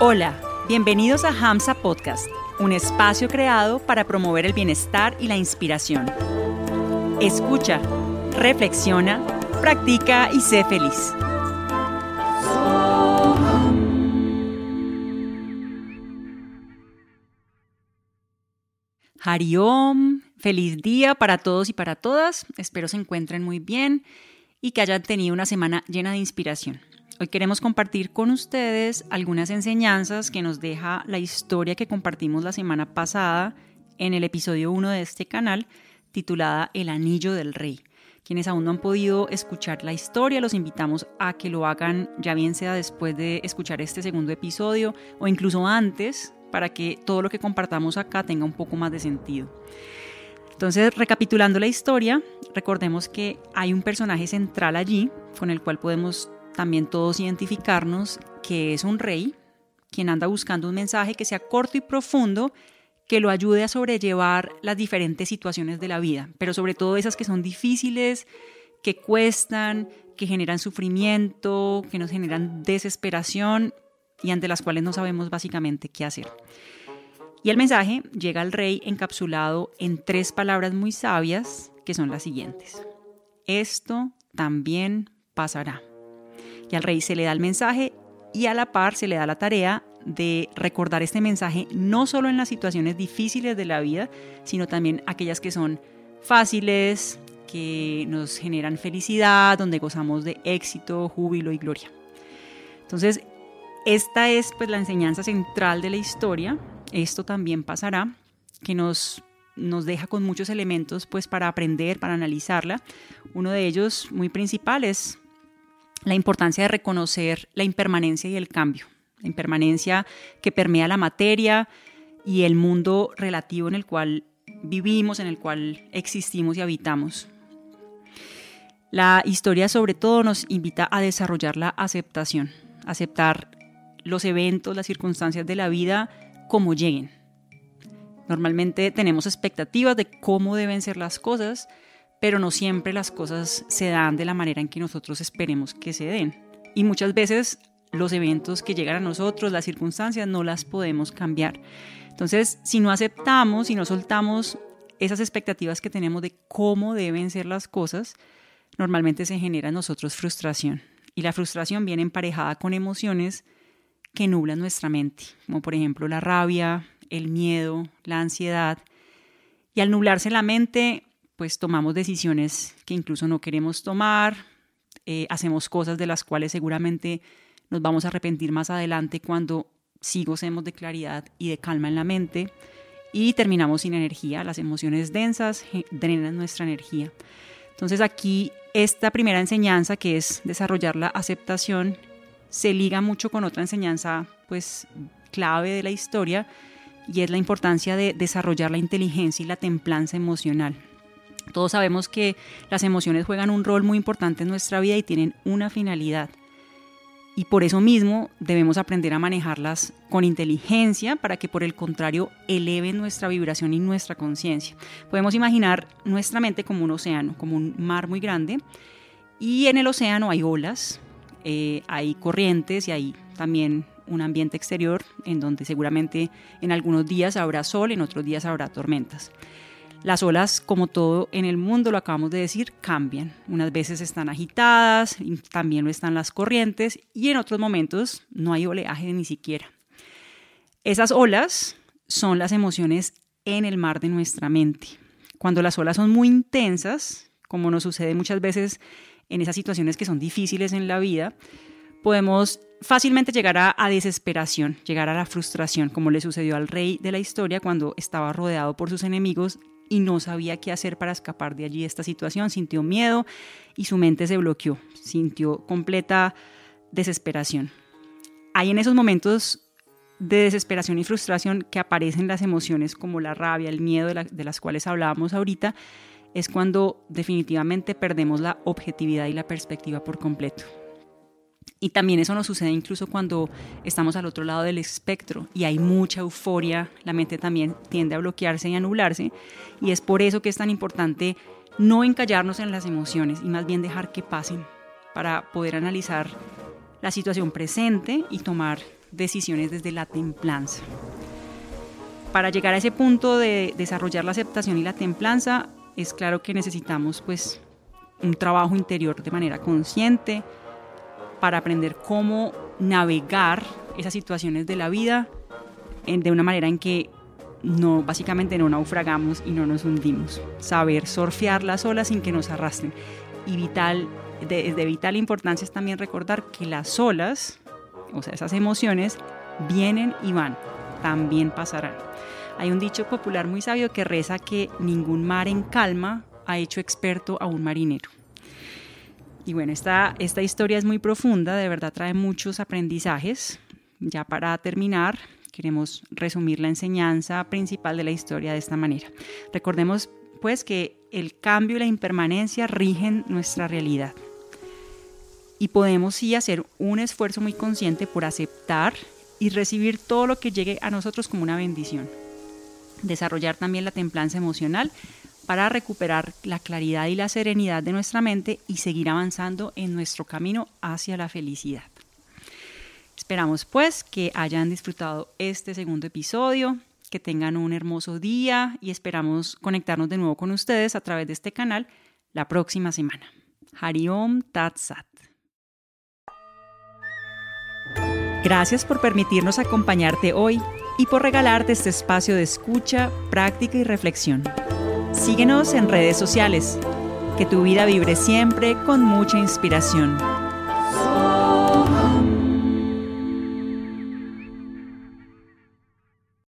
Hola, bienvenidos a Hamsa Podcast, un espacio creado para promover el bienestar y la inspiración. Escucha, reflexiona, practica y sé feliz. Hariom, feliz día para todos y para todas. Espero se encuentren muy bien y que hayan tenido una semana llena de inspiración. Hoy queremos compartir con ustedes algunas enseñanzas que nos deja la historia que compartimos la semana pasada en el episodio 1 de este canal titulada El Anillo del Rey. Quienes aún no han podido escuchar la historia, los invitamos a que lo hagan ya bien sea después de escuchar este segundo episodio o incluso antes para que todo lo que compartamos acá tenga un poco más de sentido. Entonces, recapitulando la historia, recordemos que hay un personaje central allí con el cual podemos también todos identificarnos, que es un rey, quien anda buscando un mensaje que sea corto y profundo, que lo ayude a sobrellevar las diferentes situaciones de la vida, pero sobre todo esas que son difíciles, que cuestan, que generan sufrimiento, que nos generan desesperación y ante las cuales no sabemos básicamente qué hacer. Y el mensaje llega al rey encapsulado en tres palabras muy sabias que son las siguientes. Esto también pasará. Y al rey se le da el mensaje y a la par se le da la tarea de recordar este mensaje no solo en las situaciones difíciles de la vida, sino también aquellas que son fáciles, que nos generan felicidad, donde gozamos de éxito, júbilo y gloria. Entonces, esta es pues la enseñanza central de la historia. Esto también pasará, que nos, nos deja con muchos elementos pues para aprender, para analizarla. Uno de ellos muy principal es la importancia de reconocer la impermanencia y el cambio. La impermanencia que permea la materia y el mundo relativo en el cual vivimos, en el cual existimos y habitamos. La historia sobre todo nos invita a desarrollar la aceptación, aceptar los eventos, las circunstancias de la vida como lleguen. Normalmente tenemos expectativas de cómo deben ser las cosas, pero no siempre las cosas se dan de la manera en que nosotros esperemos que se den. Y muchas veces los eventos que llegan a nosotros, las circunstancias, no las podemos cambiar. Entonces, si no aceptamos, si no soltamos esas expectativas que tenemos de cómo deben ser las cosas, normalmente se genera en nosotros frustración. Y la frustración viene emparejada con emociones que nublan nuestra mente, como por ejemplo la rabia, el miedo, la ansiedad. Y al nublarse la mente, pues tomamos decisiones que incluso no queremos tomar, eh, hacemos cosas de las cuales seguramente nos vamos a arrepentir más adelante cuando sí gocemos de claridad y de calma en la mente y terminamos sin energía. Las emociones densas drenan nuestra energía. Entonces aquí esta primera enseñanza que es desarrollar la aceptación se liga mucho con otra enseñanza pues clave de la historia y es la importancia de desarrollar la inteligencia y la templanza emocional. Todos sabemos que las emociones juegan un rol muy importante en nuestra vida y tienen una finalidad. Y por eso mismo debemos aprender a manejarlas con inteligencia para que por el contrario eleven nuestra vibración y nuestra conciencia. Podemos imaginar nuestra mente como un océano, como un mar muy grande. Y en el océano hay olas, eh, hay corrientes y hay también un ambiente exterior en donde seguramente en algunos días habrá sol, en otros días habrá tormentas. Las olas, como todo en el mundo, lo acabamos de decir, cambian. Unas veces están agitadas, también lo están las corrientes y en otros momentos no hay oleaje ni siquiera. Esas olas son las emociones en el mar de nuestra mente. Cuando las olas son muy intensas, como nos sucede muchas veces en esas situaciones que son difíciles en la vida, podemos fácilmente llegar a, desesperación, llegar a la frustración, como le sucedió al rey de la historia cuando estaba rodeado por sus enemigos y no sabía qué hacer para escapar de allí esta situación, sintió miedo y su mente se bloqueó, sintió completa desesperación. Hay en esos momentos de desesperación y frustración que aparecen las emociones como la rabia, el miedo de, de las cuales hablábamos ahorita, es cuando definitivamente perdemos la objetividad y la perspectiva por completo. Y también eso nos sucede incluso cuando estamos al otro lado del espectro y hay mucha euforia, la mente también tiende a bloquearse y a nublarse. Y es por eso que es tan importante no encallarnos en las emociones y más bien dejar que pasen para poder analizar la situación presente y tomar decisiones desde la templanza. Para llegar a ese punto de desarrollar la aceptación y la templanza, es claro que necesitamos pues un trabajo interior de manera consciente para aprender cómo navegar esas situaciones de la vida de una manera en que no, básicamente no naufragamos y no nos hundimos. Saber surfear las olas sin que nos arrastren. Y vital, de, de vital importancia es también recordar que las olas, o sea, esas emociones, vienen y van, también pasarán. Hay un dicho popular muy sabio que reza que ningún mar en calma ha hecho experto a un marinero. Y bueno, esta, esta historia es muy profunda, de verdad trae muchos aprendizajes. Ya para terminar, queremos resumir la enseñanza principal de la historia de esta manera. Recordemos pues que el cambio y la impermanencia rigen nuestra realidad. Y podemos sí hacer un esfuerzo muy consciente por aceptar y recibir todo lo que llegue a nosotros como una bendición. Desarrollar también la templanza emocional para recuperar la claridad y la serenidad de nuestra mente y seguir avanzando en nuestro camino hacia la felicidad. Esperamos pues que hayan disfrutado este segundo episodio, que tengan un hermoso día y esperamos conectarnos de nuevo con ustedes a través de este canal la próxima semana. Hariom Tat Sat. Gracias por permitirnos acompañarte hoy y por regalarte este espacio de escucha, práctica y reflexión. Síguenos en redes sociales. Que tu vida vibre siempre con mucha inspiración.